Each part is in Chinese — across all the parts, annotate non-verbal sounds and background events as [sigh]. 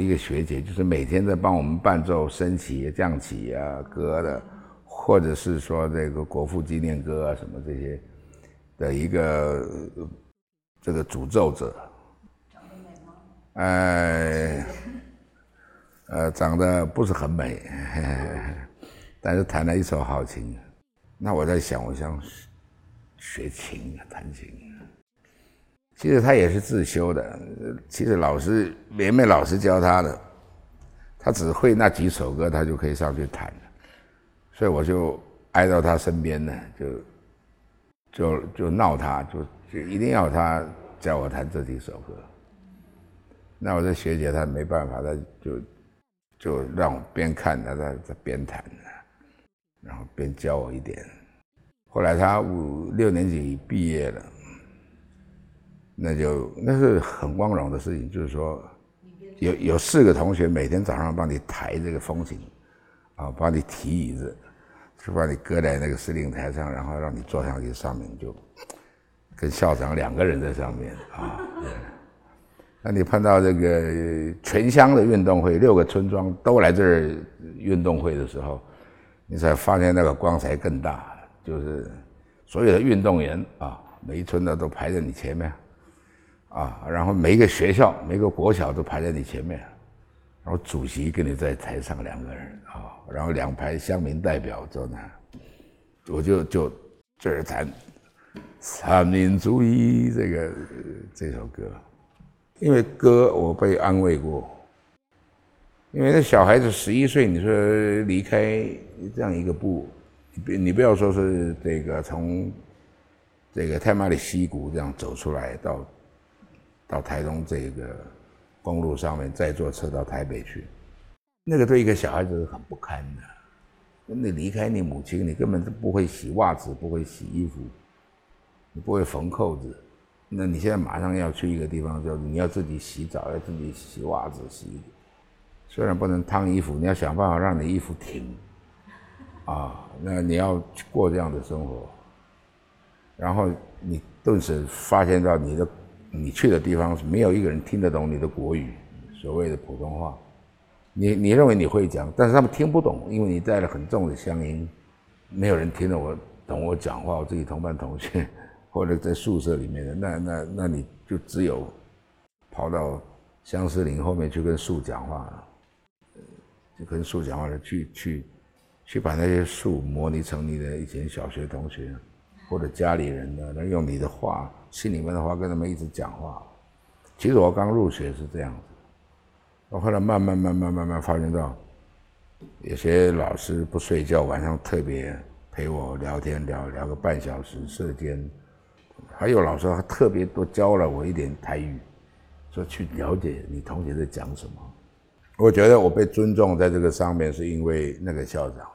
一个学姐，就是每天在帮我们伴奏升旗、降旗啊歌的，或者是说这个国父纪念歌啊什么这些的一个这个诅咒者。长得美吗？哎，呃，长得不是很美，但是弹了一手好琴。那我在想，我想学琴弹琴。其实他也是自修的，其实老师连梅老师教他的，他只会那几首歌，他就可以上去弹所以我就挨到他身边呢，就就就闹他，就就一定要他教我弹这几首歌。那我这学姐她没办法，她就就让我边看他在在边弹，然后边教我一点。后来他五六年级毕业了。那就那是很光荣的事情，就是说，有有四个同学每天早上帮你抬这个风琴，啊，帮你提椅子，就把你搁在那个司令台上，然后让你坐上去，上面就跟校长两个人在上面啊。[laughs] 那你碰到这个全乡的运动会，六个村庄都来这儿运动会的时候，你才发现那个光彩更大，就是所有的运动员啊，每一村的都排在你前面。啊，然后每一个学校、每个国小都排在你前面，然后主席跟你在台上两个人啊，然后两排乡民代表坐那，我就就这儿弹《三民主义》这个这首歌，因为歌我被安慰过，因为那小孩子十一岁，你说离开这样一个部，你不你不要说是这个从这个太马里溪谷这样走出来到。到台东这个公路上面，再坐车到台北去，那个对一个小孩子是很不堪的。你离开你母亲，你根本就不会洗袜子，不会洗衣服，你不会缝扣子。那你现在马上要去一个地方，就你要自己洗澡，要自己洗袜子、洗。虽然不能烫衣服，你要想办法让你衣服挺。啊，那你要过这样的生活，然后你顿时发现到你的。你去的地方是没有一个人听得懂你的国语，所谓的普通话，你你认为你会讲，但是他们听不懂，因为你带了很重的乡音，没有人听得我懂我讲话。我自己同班同学或者在宿舍里面的，那那那你就只有跑到相思林后面去跟树讲话了，就跟树讲话了，去去去把那些树模拟成你的以前小学同学或者家里人的，那用你的话。心里面的话跟他们一直讲话，其实我刚入学是这样子，我后来慢慢慢慢慢慢发现到，有些老师不睡觉，晚上特别陪我聊天聊聊个半小时射间，还有老师还特别多教了我一点台语，说去了解你同学在讲什么。我觉得我被尊重在这个上面，是因为那个校长，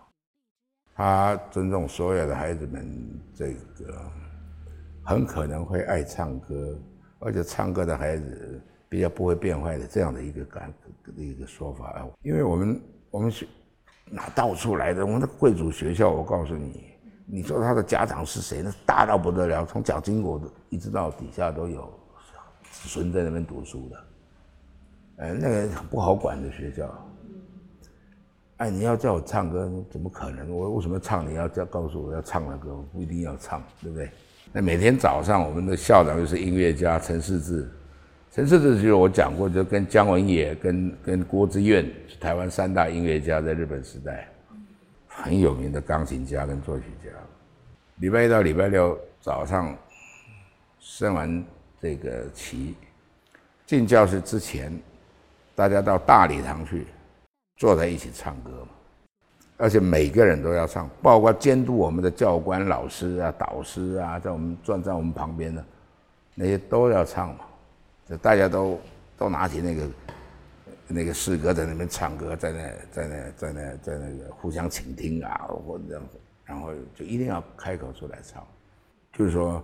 他尊重所有的孩子们这个。很可能会爱唱歌，而且唱歌的孩子比较不会变坏的这样的一个感一个说法。因为我们我们是哪到处来的？我们的贵族学校，我告诉你，你说他的家长是谁？那大到不得了，从蒋经国的一直到底下都有子孙在那边读书的。哎，那个不好管的学校。哎，你要叫我唱歌，怎么可能？我为什么唱？你要叫告诉我要唱的歌，我不一定要唱，对不对？那每天早上，我们的校长就是音乐家陈世志。陈世志就是我讲过，就跟姜文也、跟跟郭之愿台湾三大音乐家，在日本时代很有名的钢琴家跟作曲家。礼拜一到礼拜六早上升完这个旗，进教室之前，大家到大礼堂去坐在一起唱歌嘛。而且每个人都要唱，包括监督我们的教官、老师啊、导师啊，在我们站在我们旁边的那些都要唱嘛。就大家都都拿起那个那个诗歌在那边唱歌，在那在那在那在那个互相倾听啊，或者然后就一定要开口出来唱。就是说，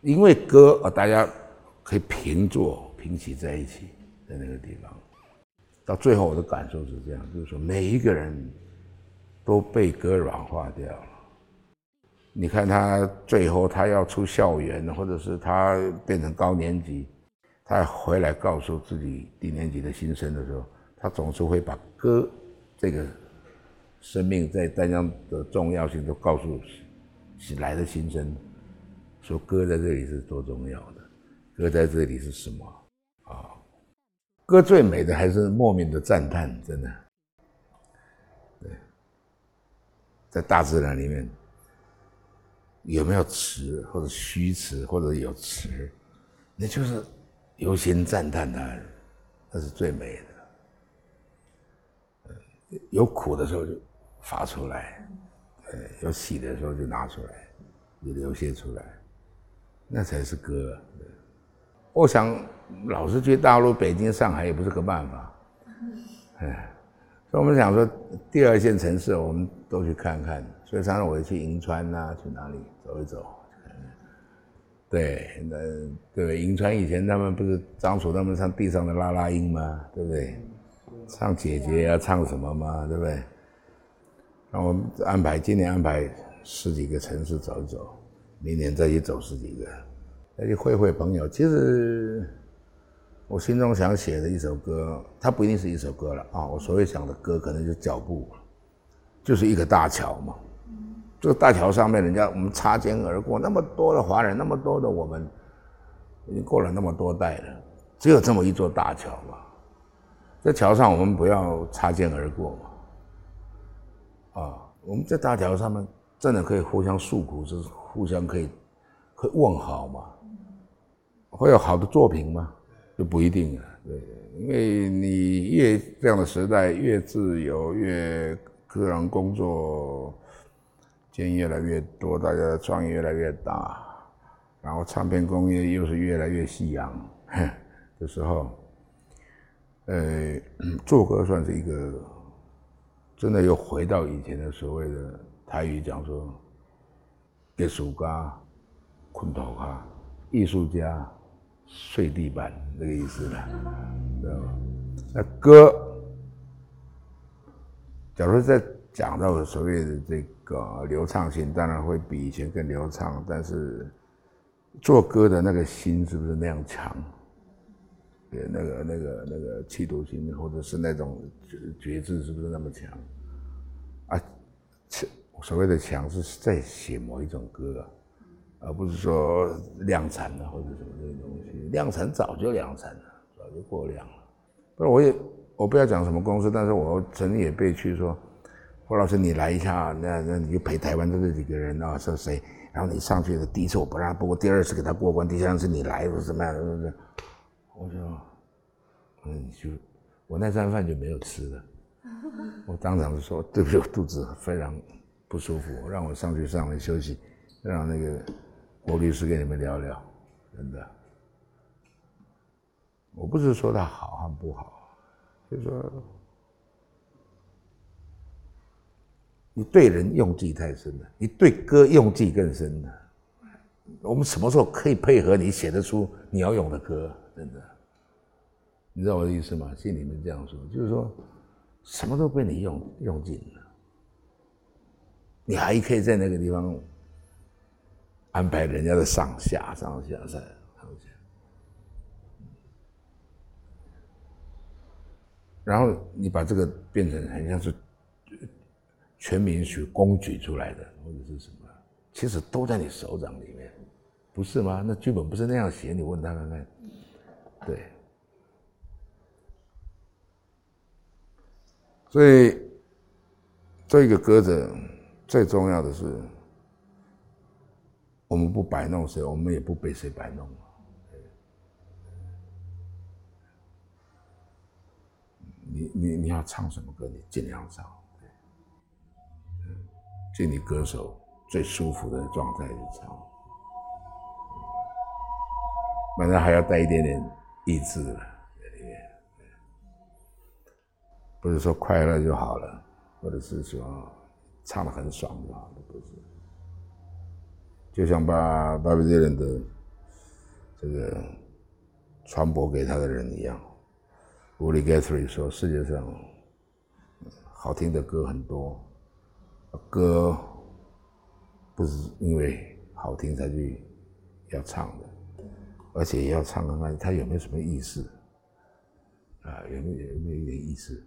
因为歌啊，大家可以平坐平起在一起，在那个地方。到最后我的感受是这样，就是说每一个人。都被歌软化掉了。你看他最后他要出校园，或者是他变成高年级，他回来告诉自己低年级的新生的时候，他总是会把歌这个生命在丹江的重要性都告诉来的新生，说歌在这里是多重要的，歌在这里是什么啊？歌最美的还是莫名的赞叹，真的。对，在大自然里面有没有词或者虚词或者有词，那就是由心赞叹它，那是最美的。有苦的时候就发出来，呃，有喜的时候就拿出来，就流泻出来，那才是歌。我想老是去大陆、北京、上海也不是个办法，哎，所以我们想说第二线城市我们都去看看。所以常常我去银川呐，去哪里走一走。对，那对银川以前他们不是张楚他们唱地上的拉拉音吗？对不对？唱姐姐要唱什么嘛，对不对？那我们安排今年安排十几个城市走一走，明年再去走十几个，再去会会朋友。其实我心中想写的一首歌，它不一定是一首歌了啊。我所谓想的歌，可能就是脚步，就是一个大桥嘛。这个大桥上面，人家我们擦肩而过，那么多的华人，那么多的我们，已经过了那么多代了，只有这么一座大桥嘛。在桥上，我们不要擦肩而过嘛。啊，我们在大桥上面真的可以互相诉苦，是互相可以，可以问好嘛。会有好的作品吗？这不一定啊。对，因为你越这样的时代越自由，越个人工作间越来越多，大家的创意越来越大，然后唱片工业又是越来越夕阳 [laughs] 的时候。呃，做歌算是一个，真的又回到以前的所谓的台语讲说，艺术家昆头卡，艺术家睡地板这个意思了，知道吗？那歌，假如在讲到所谓的这个流畅性，当然会比以前更流畅，但是做歌的那个心是不是那样强？对那个、那个、那个企图心，或者是那种觉知，是不是那么强？啊，所谓的强是在写某一种歌，而不是说量产的或者什么这些东西。量产早就量产了，早就过量了。不是，我也我不要讲什么公司，但是我曾经也被去说，霍老师你来一下，那那你就陪台湾的这几个人啊，说谁？然后你上去的第一次我不让，不过第二次给他过关，第三次你来是怎么样？是不是？我就，嗯，就我那餐饭就没有吃的。我当场就说对不起，我肚子非常不舒服，让我上去上来休息，让那个郭律师跟你们聊聊。真的，我不是说他好还不好，就是说你对人用计太深了，你对歌用计更深了。我们什么时候可以配合你写得出你要用的歌？真的，你知道我的意思吗？信里面这样说，就是说，什么都被你用用尽了，你还可以在那个地方安排人家的上下上下上下，然后你把这个变成很像是全民去公举出来的，或者是什么，其实都在你手掌里面，不是吗？那剧本不是那样写，你问他看看。对，所以这个歌者最重要的是，我们不摆弄谁，我们也不被谁摆弄。你你你要唱什么歌，你尽量唱，就你歌手最舒服的状态去唱，反正还要带一点点。意志了，不是说快乐就好了，或者是说唱的很爽就好了，不是。就像把巴比伦的这个传播给他的人一样，Willy Guthrie 说，世界上好听的歌很多，歌不是因为好听才去要唱的。而且要唱看看他有没有什么意思，啊，有没有有没有一点意思？